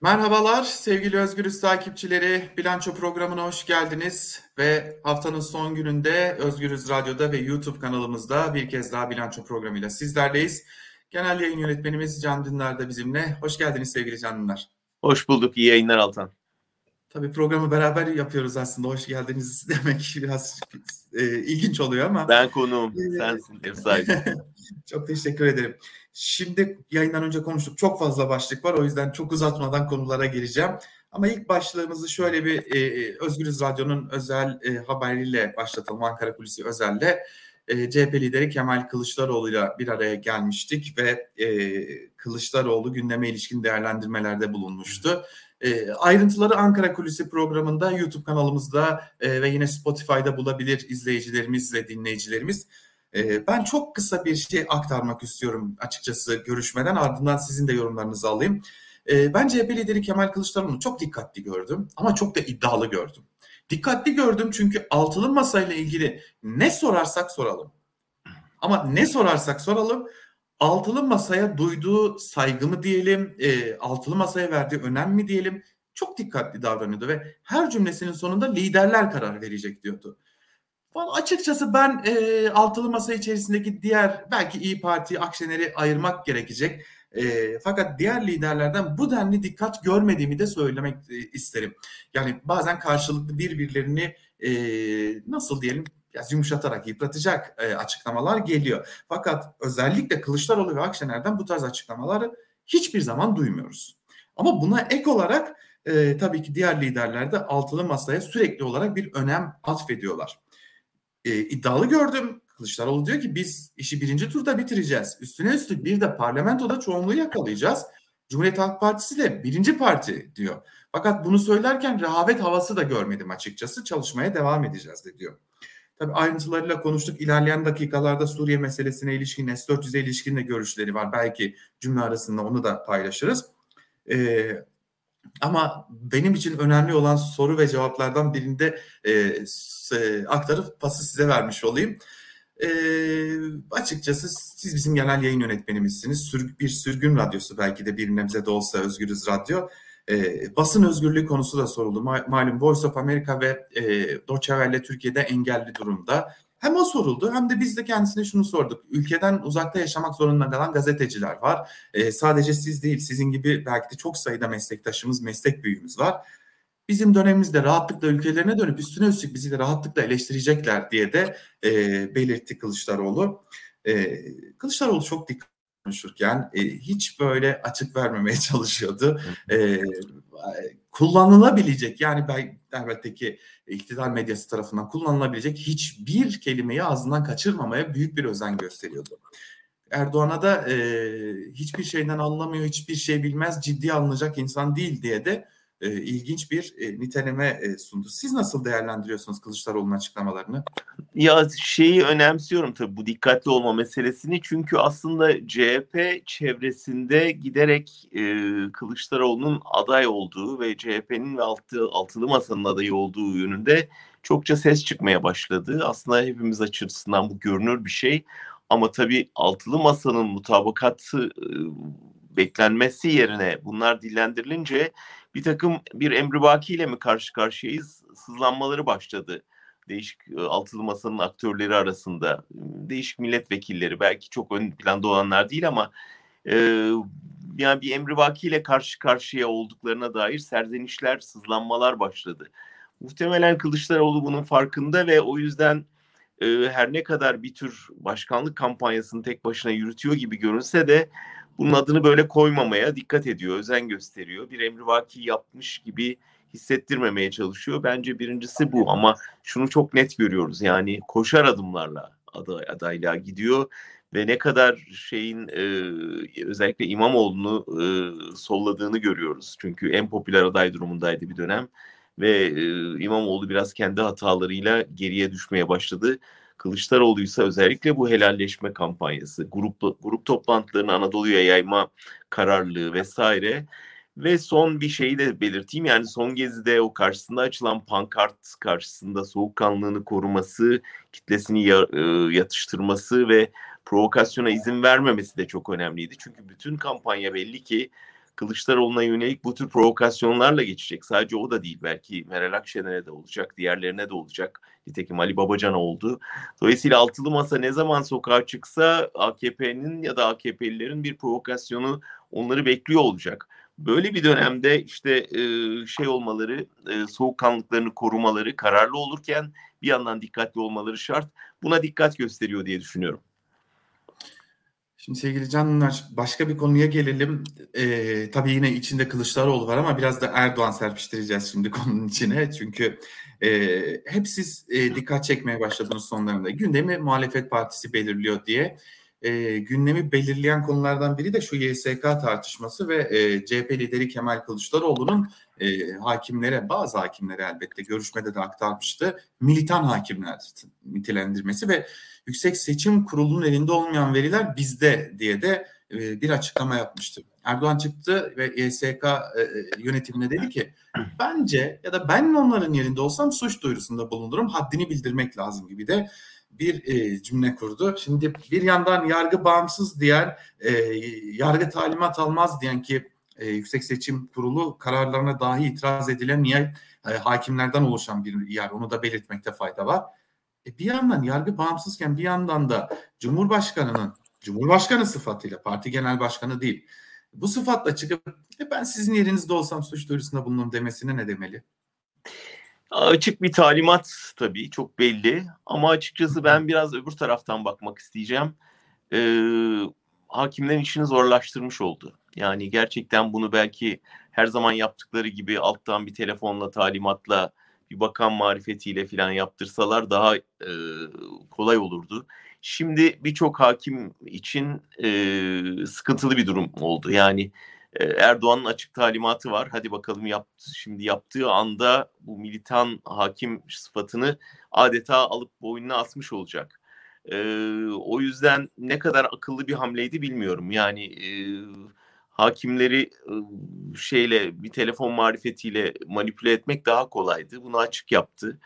Merhabalar sevgili Özgürüz takipçileri. Bilanço programına hoş geldiniz ve haftanın son gününde Özgürüz Radyo'da ve YouTube kanalımızda bir kez daha bilanço programıyla sizlerleyiz. Genel yayın yönetmenimiz Can Dündar da bizimle. Hoş geldiniz sevgili Can Dündar. Hoş bulduk. İyi yayınlar Altan. Tabii programı beraber yapıyoruz aslında. Hoş geldiniz demek biraz e, ilginç oluyor ama. Ben konuğum. Sensin ev sahibi. çok teşekkür ederim. Şimdi yayından önce konuştuk. Çok fazla başlık var. O yüzden çok uzatmadan konulara gireceğim. Ama ilk başlığımızı şöyle bir e, e Özgürüz Radyo'nun özel e, haberiyle başlatalım. Ankara Kulisi özelde. E, CHP lideri Kemal Kılıçdaroğlu'yla bir araya gelmiştik ve e, Kılıçdaroğlu gündeme ilişkin değerlendirmelerde bulunmuştu. E, ayrıntıları Ankara Kulisi programında YouTube kanalımızda e, ve yine Spotify'da bulabilir izleyicilerimiz ve dinleyicilerimiz. E, ben çok kısa bir şey aktarmak istiyorum açıkçası görüşmeden ardından sizin de yorumlarınızı alayım. E, ben CHP lideri Kemal Kılıçdaroğlu'nu çok dikkatli gördüm ama çok da iddialı gördüm. Dikkatli gördüm çünkü altılı masayla ilgili ne sorarsak soralım. Ama ne sorarsak soralım altılı masaya duyduğu saygı mı diyelim, e, altılı masaya verdiği önem mi diyelim çok dikkatli davranıyordu ve her cümlesinin sonunda liderler karar verecek diyordu. Açıkçası ben e, altılı masa içerisindeki diğer belki İyi Parti, Akşener'i ayırmak gerekecek. E, fakat diğer liderlerden bu denli dikkat görmediğimi de söylemek e, isterim. Yani bazen karşılıklı birbirlerini e, nasıl diyelim biraz yumuşatarak yıpratacak e, açıklamalar geliyor. Fakat özellikle Kılıçdaroğlu ve Akşener'den bu tarz açıklamaları hiçbir zaman duymuyoruz. Ama buna ek olarak e, tabii ki diğer liderler de altılı masaya sürekli olarak bir önem atfediyorlar. E, iddialı gördüm. Kılıçdaroğlu diyor ki biz işi birinci turda bitireceğiz. Üstüne üstlük bir de parlamentoda çoğunluğu yakalayacağız. Cumhuriyet Halk Partisi de birinci parti diyor. Fakat bunu söylerken rehavet havası da görmedim açıkçası. Çalışmaya devam edeceğiz de diyor. Tabii ayrıntılarıyla konuştuk. İlerleyen dakikalarda Suriye meselesine ilişkin, S-400'e ilişkin de görüşleri var. Belki cümle arasında onu da paylaşırız. Ee, ama benim için önemli olan soru ve cevaplardan birinde e, aktarıp pası size vermiş olayım. E, açıkçası siz bizim genel yayın yönetmenimizsiniz. Sür, bir sürgün radyosu belki de bir nebze de olsa Özgürüz Radyo. E, basın özgürlüğü konusu da soruldu. Malum Voice of America ve e, Welle Türkiye'de engelli durumda. Hem o soruldu hem de biz de kendisine şunu sorduk. Ülkeden uzakta yaşamak zorunda kalan gazeteciler var. E, sadece siz değil, sizin gibi belki de çok sayıda meslektaşımız, meslek büyüğümüz var. Bizim dönemimizde rahatlıkla ülkelerine dönüp üstüne üstlük bizi de rahatlıkla eleştirecekler diye de e, belirtti Kılıçdaroğlu. E, Kılıçdaroğlu çok dikkat konuşurken e, hiç böyle açık vermemeye çalışıyordu. E, kullanılabilecek yani ben elbette ki iktidar medyası tarafından kullanılabilecek hiçbir kelimeyi ağzından kaçırmamaya büyük bir özen gösteriyordu. Erdoğan'a da e, hiçbir şeyden anlamıyor, hiçbir şey bilmez, ciddi alınacak insan değil diye de e, ilginç bir e, niteleme e, sundu. Siz nasıl değerlendiriyorsunuz Kılıçdaroğlu'nun açıklamalarını? Ya şeyi önemsiyorum tabii bu dikkatli olma meselesini çünkü aslında CHP çevresinde giderek e, Kılıçdaroğlu'nun aday olduğu ve CHP'nin ve altı, altılı masanın adayı olduğu yönünde çokça ses çıkmaya başladı. Aslında hepimiz açısından bu görünür bir şey ama tabii altılı masanın mutabakatı e, beklenmesi yerine bunlar dillendirilince bir takım bir emribaki ile mi karşı karşıyayız sızlanmaları başladı. Değişik e, altılı masanın aktörleri arasında değişik milletvekilleri belki çok ön planda olanlar değil ama e, yani bir emrivaki ile karşı karşıya olduklarına dair serzenişler, sızlanmalar başladı. Muhtemelen Kılıçdaroğlu bunun farkında ve o yüzden e, her ne kadar bir tür başkanlık kampanyasını tek başına yürütüyor gibi görünse de bunun adını böyle koymamaya dikkat ediyor, özen gösteriyor. Bir emrivaki yapmış gibi hissettirmemeye çalışıyor. Bence birincisi bu ama şunu çok net görüyoruz. Yani koşar adımlarla aday, adaylığa gidiyor ve ne kadar şeyin e, özellikle İmamoğlu'nu e, solladığını görüyoruz. Çünkü en popüler aday durumundaydı bir dönem ve e, İmamoğlu biraz kendi hatalarıyla geriye düşmeye başladı. Kılıçdaroğlu ise özellikle bu helalleşme kampanyası, grup grup toplantılarını Anadolu'ya yayma kararlılığı vesaire ve son bir şeyi de belirteyim yani son gezide o karşısında açılan pankart karşısında soğukkanlılığını koruması, kitlesini e, yatıştırması ve provokasyona izin vermemesi de çok önemliydi. Çünkü bütün kampanya belli ki Kılıçdaroğlu'na yönelik bu tür provokasyonlarla geçecek. Sadece o da değil. Belki Meral Akşener'e de olacak, diğerlerine de olacak. Nitekim Ali Babacan oldu. Dolayısıyla altılı masa ne zaman sokağa çıksa AKP'nin ya da AKP'lilerin bir provokasyonu onları bekliyor olacak. Böyle bir dönemde işte e, şey olmaları, e, soğukkanlıklarını korumaları, kararlı olurken bir yandan dikkatli olmaları şart. Buna dikkat gösteriyor diye düşünüyorum. Şimdi sevgili canlar başka bir konuya gelelim. Ee, tabii yine içinde Kılıçdaroğlu var ama biraz da Erdoğan serpiştireceğiz şimdi konunun içine. Çünkü e, hep siz e, dikkat çekmeye başladınız sonlarında. Gündemi muhalefet partisi belirliyor diye. E, gündemi belirleyen konulardan biri de şu YSK tartışması ve e, CHP lideri Kemal Kılıçdaroğlu'nun e, hakimlere, bazı hakimlere elbette görüşmede de aktarmıştı. Militan hakimler nitelendirmesi ve Yüksek Seçim Kurulu'nun elinde olmayan veriler bizde diye de e, bir açıklama yapmıştı. Erdoğan çıktı ve YSK e, yönetimine dedi ki bence ya da ben onların yerinde olsam suç duyurusunda bulunurum. Haddini bildirmek lazım gibi de bir e, cümle kurdu. Şimdi bir yandan yargı bağımsız diyen, e, yargı talimat almaz diyen ki e, Yüksek Seçim Kurulu kararlarına dahi itiraz edilen niye e, hakimlerden oluşan bir yer. Onu da belirtmekte fayda var. E, bir yandan yargı bağımsızken bir yandan da Cumhurbaşkanı'nın Cumhurbaşkanı sıfatıyla parti genel başkanı değil. Bu sıfatla çıkıp e, ben sizin yerinizde olsam suç duyurusunda bulunurum demesine ne demeli? Açık bir talimat tabii çok belli ama açıkçası ben biraz öbür taraftan bakmak isteyeceğim. Ee, hakimlerin işini zorlaştırmış oldu. Yani gerçekten bunu belki her zaman yaptıkları gibi alttan bir telefonla talimatla bir bakan marifetiyle falan yaptırsalar daha e, kolay olurdu. Şimdi birçok hakim için e, sıkıntılı bir durum oldu. Yani e, Erdoğan'ın açık talimatı var. Hadi bakalım yaptı, şimdi yaptığı anda bu militan hakim sıfatını adeta alıp boynuna asmış olacak. E, o yüzden ne kadar akıllı bir hamleydi bilmiyorum. Yani e, hakimleri şeyle bir telefon marifetiyle manipüle etmek daha kolaydı. Bunu açık yaptı.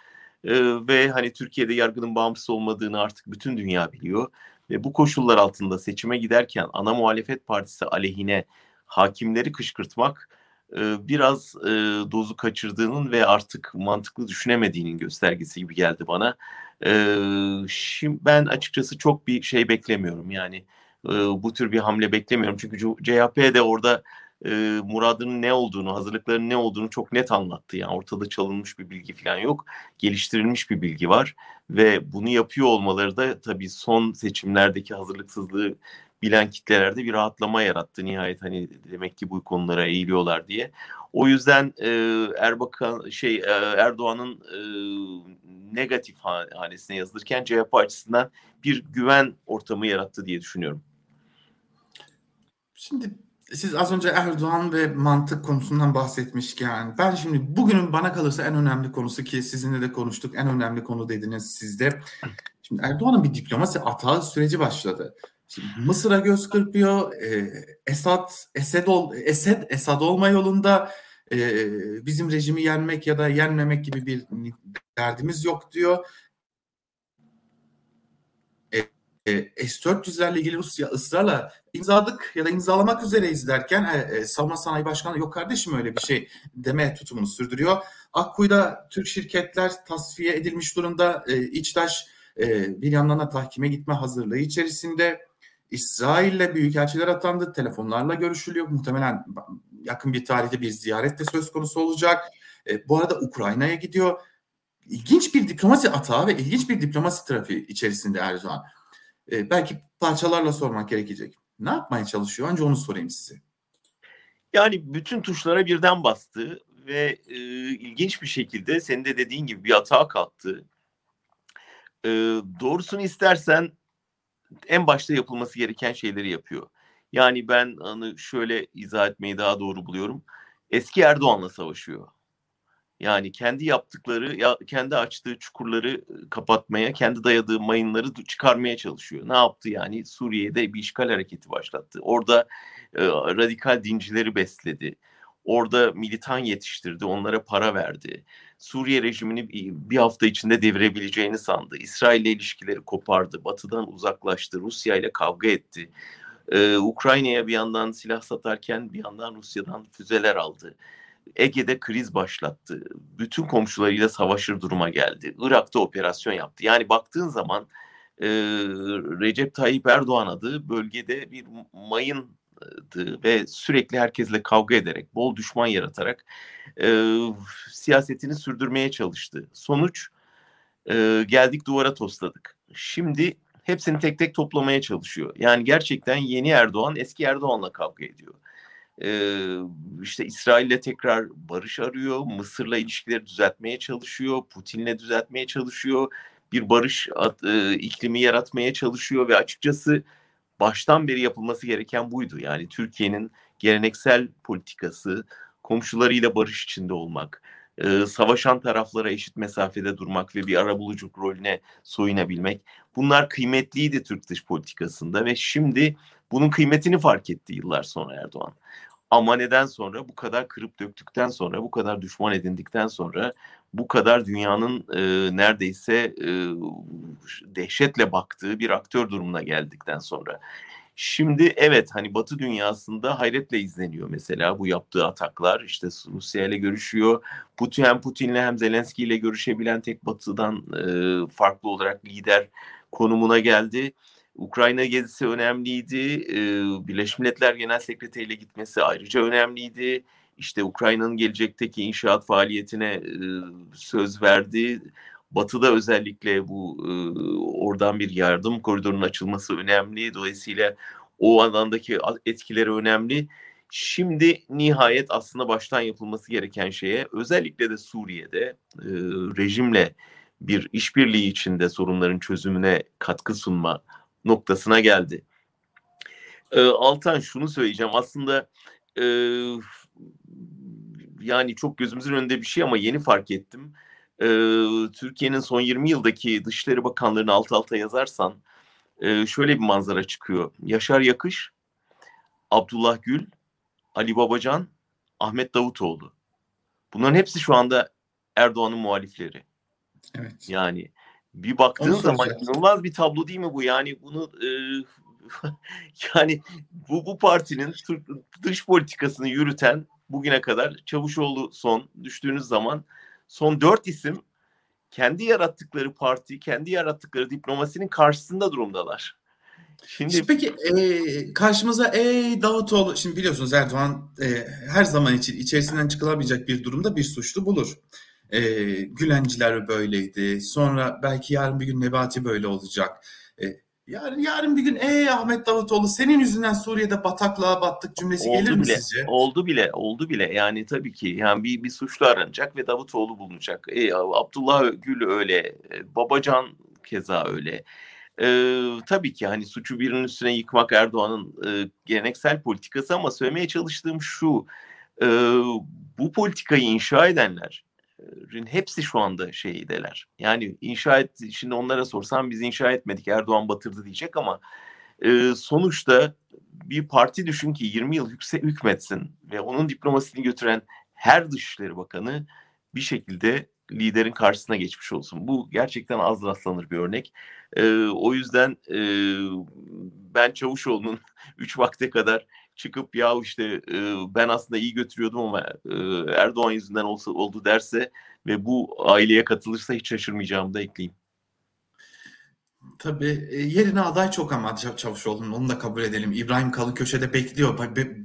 ve hani Türkiye'de yargının bağımsız olmadığını artık bütün dünya biliyor. Ve bu koşullar altında seçime giderken ana muhalefet partisi aleyhine hakimleri kışkırtmak biraz dozu kaçırdığının ve artık mantıklı düşünemediğinin göstergesi gibi geldi bana. şimdi ben açıkçası çok bir şey beklemiyorum. Yani bu tür bir hamle beklemiyorum. Çünkü CHP de orada e, muradının ne olduğunu, hazırlıkların ne olduğunu çok net anlattı. Yani ortada çalınmış bir bilgi falan yok. Geliştirilmiş bir bilgi var ve bunu yapıyor olmaları da tabii son seçimlerdeki hazırlıksızlığı bilen kitlelerde bir rahatlama yarattı nihayet hani demek ki bu konulara eğiliyorlar diye. O yüzden e, Erbakan şey e, Erdoğan'ın e, negatif hanesine yazılırken CHP açısından bir güven ortamı yarattı diye düşünüyorum. Şimdi siz az önce Erdoğan ve mantık konusundan bahsetmişken ben şimdi bugünün bana kalırsa en önemli konusu ki sizinle de konuştuk en önemli konu dediniz sizde. Şimdi Erdoğan'ın bir diplomasi atağı süreci başladı. Şimdi Mısır'a göz kırpıyor. E, Esad Esed ol, Esed Esad olma yolunda e, bizim rejimi yenmek ya da yenmemek gibi bir derdimiz yok diyor. E, S-400'lerle ilgili Rusya ısrarla imzaladık ya da imzalamak üzereyiz derken e, e, Savunma Sanayi Başkanı yok kardeşim öyle bir şey deme tutumunu sürdürüyor. Akkuyu'da Türk şirketler tasfiye edilmiş durumda. E, İçtaş e, bir yandan da tahkime gitme hazırlığı içerisinde. İsrail'le büyükelçiler atandı. Telefonlarla görüşülüyor. Muhtemelen yakın bir tarihte bir ziyaret de söz konusu olacak. E, bu arada Ukrayna'ya gidiyor. İlginç bir diplomasi atağı ve ilginç bir diplomasi trafiği içerisinde Erdoğan e, belki parçalarla sormak gerekecek. Ne yapmaya çalışıyor? Önce onu sorayım size. Yani bütün tuşlara birden bastı ve e, ilginç bir şekilde senin de dediğin gibi bir hata kalktı. E, doğrusunu istersen en başta yapılması gereken şeyleri yapıyor. Yani ben onu şöyle izah etmeyi daha doğru buluyorum. Eski Erdoğan'la savaşıyor. Yani kendi yaptıkları, ya kendi açtığı çukurları kapatmaya, kendi dayadığı mayınları çıkarmaya çalışıyor. Ne yaptı yani? Suriye'de bir işgal hareketi başlattı. Orada e, radikal dincileri besledi. Orada militan yetiştirdi, onlara para verdi. Suriye rejimini bir hafta içinde devirebileceğini sandı. İsrail ile ilişkileri kopardı, batıdan uzaklaştı, Rusya ile kavga etti. Ee, Ukrayna'ya bir yandan silah satarken bir yandan Rusya'dan füzeler aldı. Ege'de kriz başlattı. Bütün komşularıyla savaşır duruma geldi. Irak'ta operasyon yaptı. Yani baktığın zaman e, Recep Tayyip Erdoğan adı bölgede bir mayın ve sürekli herkesle kavga ederek, bol düşman yaratarak e, siyasetini sürdürmeye çalıştı. Sonuç e, geldik duvara tosladık. Şimdi hepsini tek tek toplamaya çalışıyor. Yani gerçekten yeni Erdoğan eski Erdoğan'la kavga ediyor. Ee, işte İsrail'le tekrar barış arıyor, Mısır'la ilişkileri düzeltmeye çalışıyor, Putin'le düzeltmeye çalışıyor, bir barış at, e, iklimi yaratmaya çalışıyor ve açıkçası baştan beri yapılması gereken buydu. Yani Türkiye'nin geleneksel politikası, komşularıyla barış içinde olmak, e, savaşan taraflara eşit mesafede durmak ve bir arabuluculuk rolüne soyunabilmek. Bunlar kıymetliydi Türk dış politikasında ve şimdi bunun kıymetini fark etti yıllar sonra Erdoğan. Ama neden sonra bu kadar kırıp döktükten sonra, bu kadar düşman edindikten sonra, bu kadar dünyanın e, neredeyse e, dehşetle baktığı bir aktör durumuna geldikten sonra. Şimdi evet hani Batı dünyasında hayretle izleniyor mesela bu yaptığı ataklar. İşte Rusya ile görüşüyor. Putin hem Putin'le hem Zelenski ile görüşebilen tek Batı'dan e, farklı olarak lider konumuna geldi. Ukrayna gezisi önemliydi. Birleşmiş Milletler Genel Sekreteri ile gitmesi ayrıca önemliydi. İşte Ukrayna'nın gelecekteki inşaat faaliyetine söz verdi. Batı'da özellikle bu oradan bir yardım koridorunun açılması önemli. Dolayısıyla o alandaki etkileri önemli. Şimdi nihayet aslında baştan yapılması gereken şeye özellikle de Suriye'de rejimle bir işbirliği içinde sorunların çözümüne katkı sunma noktasına geldi. E, Altan şunu söyleyeceğim aslında e, yani çok gözümüzün önünde bir şey ama yeni fark ettim. E, Türkiye'nin son 20 yıldaki Dışişleri Bakanlarını alt alta yazarsan e, şöyle bir manzara çıkıyor. Yaşar Yakış, Abdullah Gül, Ali Babacan, Ahmet Davutoğlu. Bunların hepsi şu anda Erdoğan'ın muhalifleri. Evet. Yani bir baktığın zaman inanılmaz bir tablo değil mi bu? Yani bunu e, yani bu bu partinin dış politikasını yürüten bugüne kadar Çavuşoğlu son düştüğünüz zaman son dört isim kendi yarattıkları parti, kendi yarattıkları diplomasinin karşısında durumdalar. Şimdi, şimdi peki e, karşımıza ey Davutoğlu şimdi biliyorsunuz Erdoğan e, her zaman için içerisinden çıkılamayacak bir durumda bir suçlu bulur. E, Gülenciler böyleydi. Sonra belki yarın bir gün Nebati böyle olacak. E, yarın yarın bir gün ey Ahmet Davutoğlu senin yüzünden Suriye'de bataklığa battık cümlesi oldu gelir mi bile, sizce? Oldu bile, oldu bile. Yani tabii ki yani bir bir suçlu aranacak ve Davutoğlu bulunacak. E, Abdullah Gül öyle, Babacan keza öyle. Ee, tabii ki hani suçu birinin üstüne yıkmak Erdoğan'ın e, geleneksel politikası ama söylemeye çalıştığım şu e, bu politikayı inşa edenler hepsi şu anda şeydeler. Yani inşa et, şimdi onlara sorsam biz inşa etmedik Erdoğan batırdı diyecek ama e, sonuçta bir parti düşün ki 20 yıl hükse, hükmetsin ve onun diplomasini götüren her Dışişleri Bakanı bir şekilde liderin karşısına geçmiş olsun. Bu gerçekten az rastlanır bir örnek. E, o yüzden e, ben Çavuşoğlu'nun 3 vakte kadar çıkıp ya işte e, ben aslında iyi götürüyordum ama e, Erdoğan yüzünden olsa oldu derse ve bu aileye katılırsa hiç şaşırmayacağımı da ekleyeyim. Tabii e, yerine aday çok ama Çavuşoğlu'nun onu da kabul edelim. İbrahim Kalın köşede bekliyor.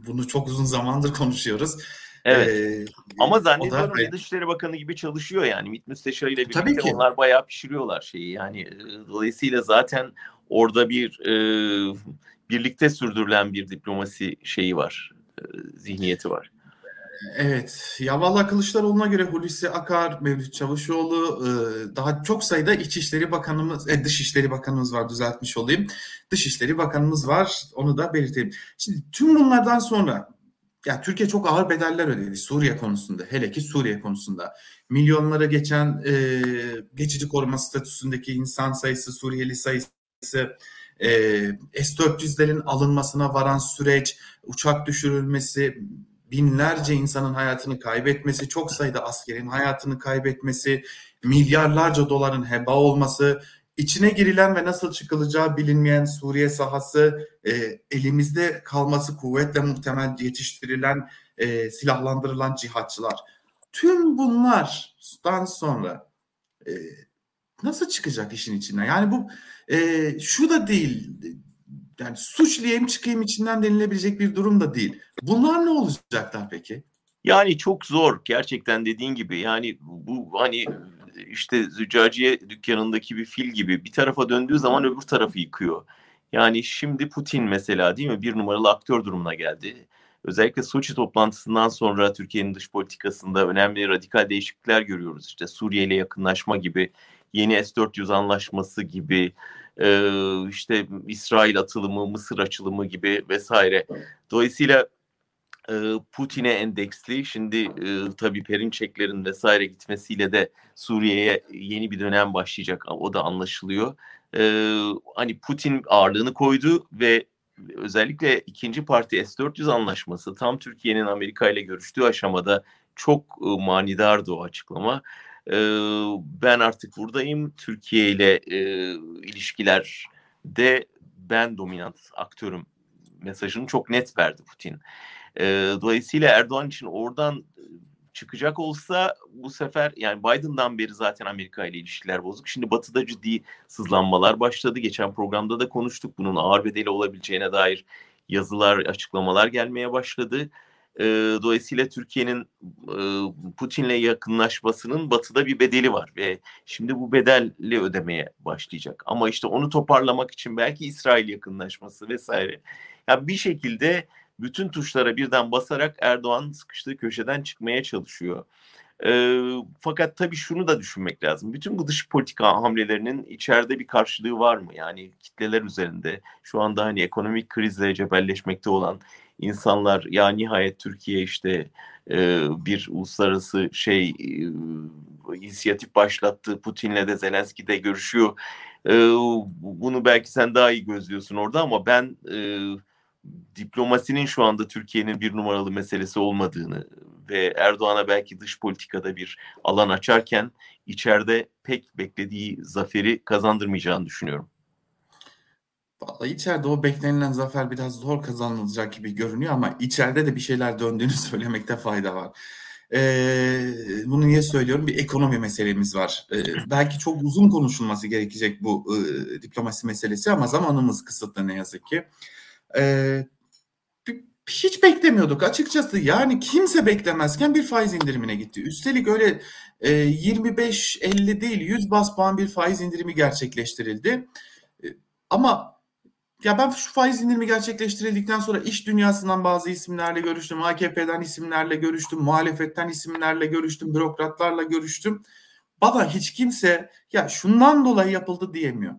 Bunu çok uzun zamandır konuşuyoruz. Evet. Ee, Ama zannediyorum da... Dışişleri Bakanı gibi çalışıyor yani. MİT Müsteşarı ile birlikte Tabii ki. onlar bayağı pişiriyorlar şeyi. Yani dolayısıyla zaten orada bir e, birlikte sürdürülen bir diplomasi şeyi var, e, zihniyeti var. Evet. Ya valla Kılıçdaroğlu'na göre Hulusi Akar, Mevlüt Çavuşoğlu e, daha çok sayıda İçişleri Bakanımız, e, Dışişleri Bakanımız var düzeltmiş olayım. Dışişleri Bakanımız var onu da belirteyim. Şimdi tüm bunlardan sonra ya Türkiye çok ağır bedeller ödedi Suriye konusunda hele ki Suriye konusunda. Milyonlara geçen e, geçici koruma statüsündeki insan sayısı, Suriyeli sayısı, e, S-400'lerin alınmasına varan süreç, uçak düşürülmesi, binlerce insanın hayatını kaybetmesi, çok sayıda askerin hayatını kaybetmesi, milyarlarca doların heba olması, içine girilen ve nasıl çıkılacağı bilinmeyen Suriye sahası, e, elimizde kalması kuvvetle muhtemel yetiştirilen, e, silahlandırılan cihatçılar. Tüm bunlardan sonra e, nasıl çıkacak işin içinden? Yani bu e, şu da değil, yani suçlayayım çıkayım içinden denilebilecek bir durum da değil. Bunlar ne olacaklar peki? Yani çok zor gerçekten dediğin gibi. Yani bu hani işte züccaciye dükkanındaki bir fil gibi bir tarafa döndüğü zaman öbür tarafı yıkıyor. Yani şimdi Putin mesela değil mi bir numaralı aktör durumuna geldi. Özellikle Soçi toplantısından sonra Türkiye'nin dış politikasında önemli radikal değişiklikler görüyoruz. İşte Suriye ile yakınlaşma gibi, yeni S-400 anlaşması gibi, işte İsrail atılımı, Mısır açılımı gibi vesaire. Dolayısıyla Putin'e endeksli. Şimdi e, tabii Perinçeklerin vesaire gitmesiyle de Suriye'ye yeni bir dönem başlayacak. O da anlaşılıyor. E, hani Putin ağırlığını koydu ve özellikle ikinci parti S-400 anlaşması tam Türkiye'nin Amerika ile görüştüğü aşamada çok e, manidardı o açıklama. E, ben artık buradayım. Türkiye ile e, ilişkilerde ben dominant aktörüm mesajını çok net verdi Putin. E, dolayısıyla Erdoğan için oradan çıkacak olsa bu sefer yani Biden'dan beri zaten Amerika ile ilişkiler bozuk. Şimdi Batı'da ciddi sızlanmalar başladı. Geçen programda da konuştuk bunun ağır bedeli olabileceğine dair yazılar, açıklamalar gelmeye başladı. E, dolayısıyla Türkiye'nin e, Putin'le yakınlaşmasının batıda bir bedeli var ve şimdi bu bedeli ödemeye başlayacak. Ama işte onu toparlamak için belki İsrail yakınlaşması vesaire. Yani bir şekilde bütün tuşlara birden basarak Erdoğan sıkıştığı köşeden çıkmaya çalışıyor. E, fakat tabii şunu da düşünmek lazım. Bütün bu dış politika hamlelerinin içeride bir karşılığı var mı? Yani kitleler üzerinde şu anda hani ekonomik krizle cebelleşmekte olan insanlar ya nihayet Türkiye işte e, bir uluslararası şey e, inisiyatif başlattı. Putin'le de Zelenski de görüşüyor. E, bunu belki sen daha iyi gözlüyorsun orada ama ben e, diplomasinin şu anda Türkiye'nin bir numaralı meselesi olmadığını ve Erdoğan'a belki dış politikada bir alan açarken içeride pek beklediği zaferi kazandırmayacağını düşünüyorum. Vallahi içeride o beklenilen zafer biraz zor kazanılacak gibi görünüyor ama içeride de bir şeyler döndüğünü söylemekte fayda var. Ee, bunu niye söylüyorum? Bir ekonomi meselemiz var. Ee, belki çok uzun konuşulması gerekecek bu e, diplomasi meselesi ama zamanımız kısıtlı ne yazık ki. Ee, hiç beklemiyorduk açıkçası. Yani kimse beklemezken bir faiz indirimine gitti. Üstelik öyle e, 25-50 değil 100 bas puan bir faiz indirimi gerçekleştirildi. Ama ya ben şu faiz indirimi gerçekleştirildikten sonra iş dünyasından bazı isimlerle görüştüm. AKP'den isimlerle görüştüm. Muhalefetten isimlerle görüştüm. Bürokratlarla görüştüm. Bana hiç kimse ya şundan dolayı yapıldı diyemiyor.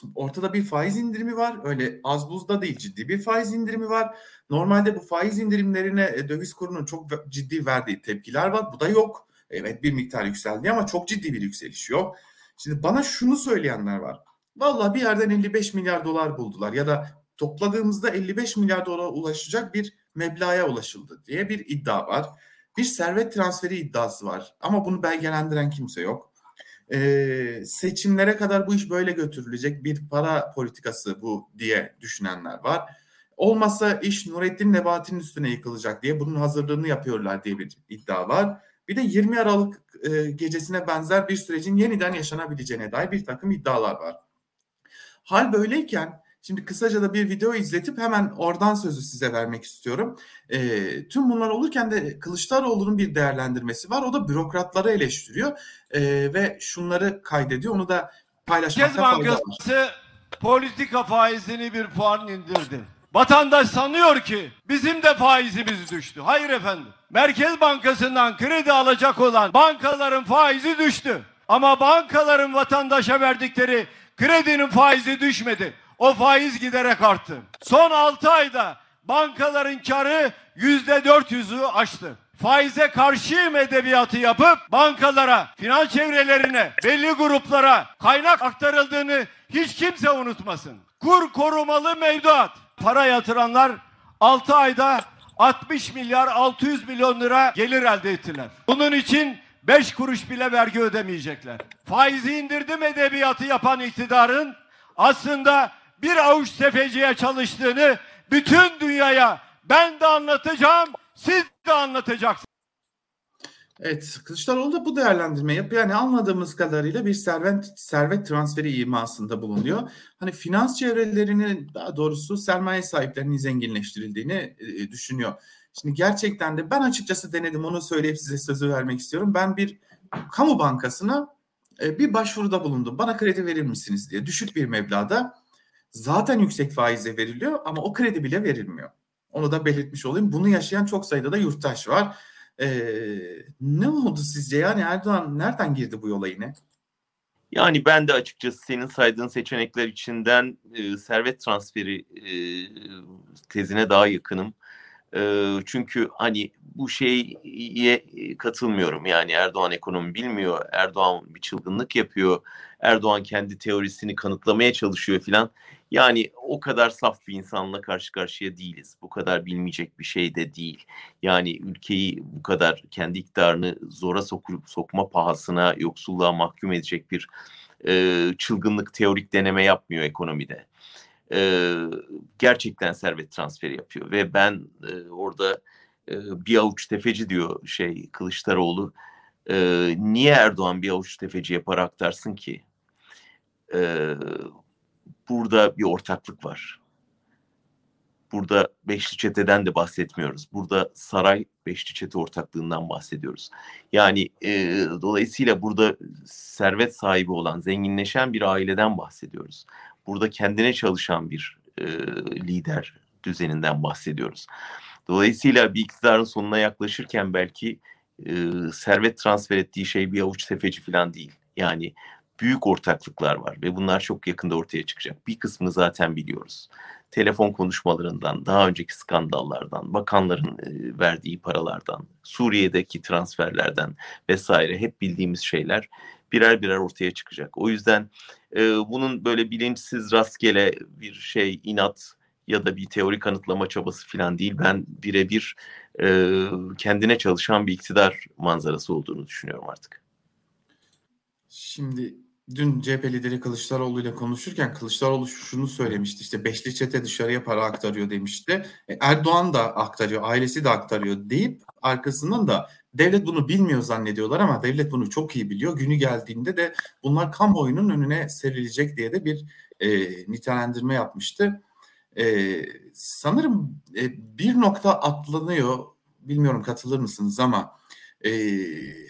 Şimdi ortada bir faiz indirimi var. Öyle az buzda değil ciddi bir faiz indirimi var. Normalde bu faiz indirimlerine e, döviz kurunun çok ciddi verdiği tepkiler var. Bu da yok. Evet bir miktar yükseldi ama çok ciddi bir yükseliş yok. Şimdi bana şunu söyleyenler var. Vallahi bir yerden 55 milyar dolar buldular ya da topladığımızda 55 milyar dolara ulaşacak bir meblağa ulaşıldı diye bir iddia var. Bir servet transferi iddiası var ama bunu belgelendiren kimse yok e, seçimlere kadar bu iş böyle götürülecek bir para politikası bu diye düşünenler var. Olmazsa iş Nurettin Nebati'nin üstüne yıkılacak diye bunun hazırlığını yapıyorlar diye bir iddia var. Bir de 20 Aralık e, gecesine benzer bir sürecin yeniden yaşanabileceğine dair bir takım iddialar var. Hal böyleyken Şimdi kısaca da bir video izletip hemen oradan sözü size vermek istiyorum. E, tüm bunlar olurken de Kılıçdaroğlu'nun bir değerlendirmesi var. O da bürokratları eleştiriyor e, ve şunları kaydediyor. Onu da paylaşmakta fayda var. Bankası politika faizini bir puan indirdi. Vatandaş sanıyor ki bizim de faizimiz düştü. Hayır efendim. Merkez Bankası'ndan kredi alacak olan bankaların faizi düştü. Ama bankaların vatandaşa verdikleri kredinin faizi düşmedi o faiz giderek arttı. Son 6 ayda bankaların karı yüzde 400'ü aştı. Faize karşıyım edebiyatı yapıp bankalara, finans çevrelerine, belli gruplara kaynak aktarıldığını hiç kimse unutmasın. Kur korumalı mevduat. Para yatıranlar 6 ayda 60 milyar 600 milyon lira gelir elde ettiler. Bunun için beş kuruş bile vergi ödemeyecekler. Faizi indirdim edebiyatı yapan iktidarın aslında bir avuç tefeciye çalıştığını bütün dünyaya ben de anlatacağım, siz de anlatacaksınız. Evet, Kılıçdaroğlu da bu değerlendirme yapıyor. Yani anladığımız kadarıyla bir servet servet transferi imasında bulunuyor. Hani finans çevrelerinin daha doğrusu sermaye sahiplerinin zenginleştirildiğini e, düşünüyor. Şimdi gerçekten de ben açıkçası denedim onu söyleyip size sözü vermek istiyorum. Ben bir kamu bankasına e, bir başvuruda bulundum. Bana kredi verir misiniz diye düşük bir meblağda zaten yüksek faize veriliyor ama o kredi bile verilmiyor. Onu da belirtmiş olayım. Bunu yaşayan çok sayıda da yurttaş var. Ee, ne oldu sizce? Yani Erdoğan nereden girdi bu yola yine? Yani ben de açıkçası senin saydığın seçenekler içinden e, servet transferi e, tezine daha yakınım. E, çünkü hani bu şeye katılmıyorum. Yani Erdoğan ekonomi bilmiyor. Erdoğan bir çılgınlık yapıyor. Erdoğan kendi teorisini kanıtlamaya çalışıyor filan. Yani o kadar saf bir insanla karşı karşıya değiliz. Bu kadar bilmeyecek bir şey de değil. Yani ülkeyi bu kadar kendi iktidarını zora sokup sokma pahasına yoksulluğa mahkum edecek bir e, çılgınlık teorik deneme yapmıyor ekonomide. E, gerçekten servet transferi yapıyor ve ben e, orada e, bir avuç tefeci diyor şey Kılıçdaroğlu. Niye Erdoğan bir avuç tefeciye para aktarsın ki? E, burada bir ortaklık var. Burada Beşli Çete'den de bahsetmiyoruz. Burada saray Beşli Çete ortaklığından bahsediyoruz. Yani e, dolayısıyla burada servet sahibi olan, zenginleşen bir aileden bahsediyoruz. Burada kendine çalışan bir e, lider düzeninden bahsediyoruz. Dolayısıyla bir iktidarın sonuna yaklaşırken belki e, servet transfer ettiği şey bir avuç tefeci falan değil. Yani büyük ortaklıklar var ve bunlar çok yakında ortaya çıkacak. Bir kısmını zaten biliyoruz. Telefon konuşmalarından, daha önceki skandallardan, bakanların e, verdiği paralardan, Suriye'deki transferlerden vesaire hep bildiğimiz şeyler birer birer ortaya çıkacak. O yüzden e, bunun böyle bilinçsiz rastgele bir şey inat ya da bir teori kanıtlama çabası falan değil. Ben birebir e, kendine çalışan bir iktidar manzarası olduğunu düşünüyorum artık. Şimdi dün CHP lideri Kılıçdaroğlu ile konuşurken Kılıçdaroğlu şunu söylemişti işte beşli çete dışarıya para aktarıyor demişti. E, Erdoğan da aktarıyor, ailesi de aktarıyor deyip arkasından da devlet bunu bilmiyor zannediyorlar ama devlet bunu çok iyi biliyor. Günü geldiğinde de bunlar kamuoyunun önüne serilecek diye de bir e, nitelendirme yapmıştı. E, sanırım e, bir nokta atlanıyor. Bilmiyorum katılır mısınız ama e,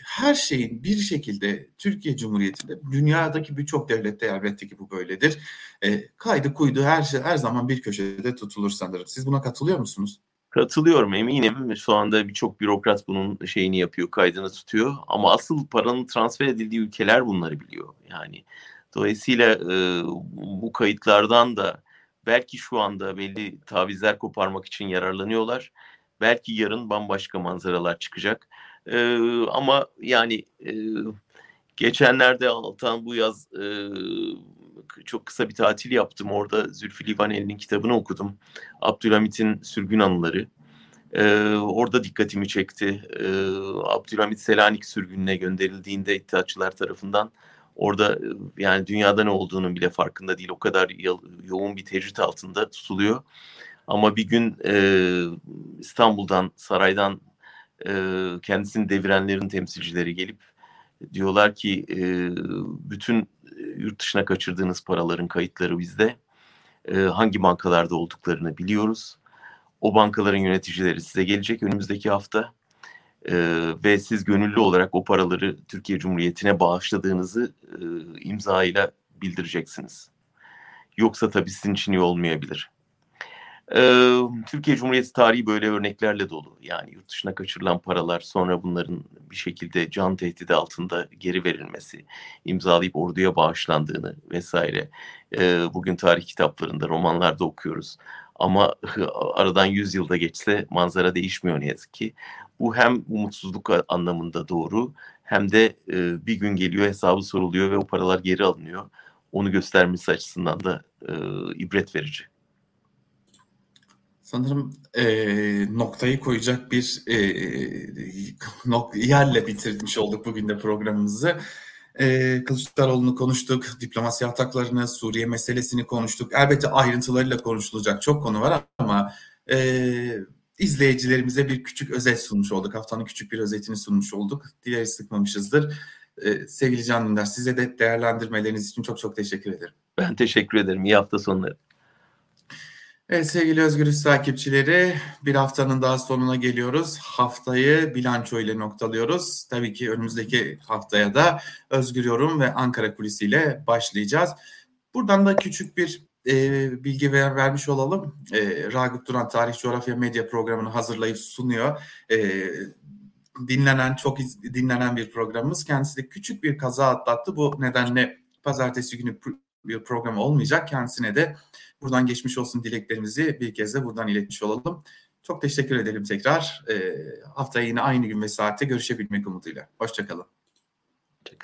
her şeyin bir şekilde Türkiye Cumhuriyeti'nde dünyadaki birçok devlette elbette ki bu böyledir. E, kaydı kuydu her şey her zaman bir köşede tutulur sanırım. Siz buna katılıyor musunuz? Katılıyorum eminim. Şu anda birçok bürokrat bunun şeyini yapıyor, kaydını tutuyor. Ama asıl paranın transfer edildiği ülkeler bunları biliyor. Yani dolayısıyla e, bu kayıtlardan da belki şu anda belli tavizler koparmak için yararlanıyorlar. Belki yarın bambaşka manzaralar çıkacak. E, ama yani e, geçenlerde Altan bu yaz e, çok kısa bir tatil yaptım. Orada Zülfü Livaneli'nin kitabını okudum. Abdülhamit'in sürgün anıları. Ee, orada dikkatimi çekti. Ee, Abdülhamit Selanik sürgününe gönderildiğinde İttihatçılar tarafından orada yani dünyada ne olduğunu bile farkında değil. O kadar yoğun bir tecrit altında tutuluyor. Ama bir gün e, İstanbul'dan, saraydan e, kendisini devirenlerin temsilcileri gelip diyorlar ki e, bütün yurt dışına kaçırdığınız paraların kayıtları bizde. E, hangi bankalarda olduklarını biliyoruz. O bankaların yöneticileri size gelecek önümüzdeki hafta. E, ve siz gönüllü olarak o paraları Türkiye Cumhuriyeti'ne bağışladığınızı e, imza ile bildireceksiniz. Yoksa tabii sizin için iyi olmayabilir. Ee, Türkiye Cumhuriyeti tarihi böyle örneklerle dolu. Yani yurt dışına kaçırılan paralar sonra bunların bir şekilde can tehdidi altında geri verilmesi, imzalayıp orduya bağışlandığını vesaire e, bugün tarih kitaplarında, romanlarda okuyoruz. Ama aradan 100 yılda geçse manzara değişmiyor ne yazık ki. Bu hem umutsuzluk anlamında doğru hem de e, bir gün geliyor hesabı soruluyor ve o paralar geri alınıyor. Onu göstermesi açısından da e, ibret verici. Sanırım e, noktayı koyacak bir e, nok yerle bitirmiş olduk bugün de programımızı. E, Kılıçdaroğlu'nu konuştuk, diplomasi ataklarını, Suriye meselesini konuştuk. Elbette ayrıntılarıyla konuşulacak çok konu var ama e, izleyicilerimize bir küçük özet sunmuş olduk. Haftanın küçük bir özetini sunmuş olduk. Dileriz sıkmamışızdır. E, sevgili Can Dündar, size de değerlendirmeleriniz için çok çok teşekkür ederim. Ben teşekkür ederim. İyi hafta sonları. Evet sevgili Özgürüz takipçileri bir haftanın daha sonuna geliyoruz. Haftayı bilanço ile noktalıyoruz. Tabii ki önümüzdeki haftaya da Özgür Yorum ve Ankara Kulisi ile başlayacağız. Buradan da küçük bir e, bilgi ver, vermiş olalım. E, Ragıp Duran Tarih Coğrafya Medya programını hazırlayıp sunuyor. E, dinlenen, çok iz, dinlenen bir programımız. Kendisi de küçük bir kaza atlattı. Bu nedenle pazartesi günü bir program olmayacak. Kendisine de buradan geçmiş olsun dileklerimizi bir kez de buradan iletmiş olalım. Çok teşekkür ederim tekrar. E, haftaya yine aynı gün ve saatte görüşebilmek umuduyla. Hoşçakalın. Hoşçakalın.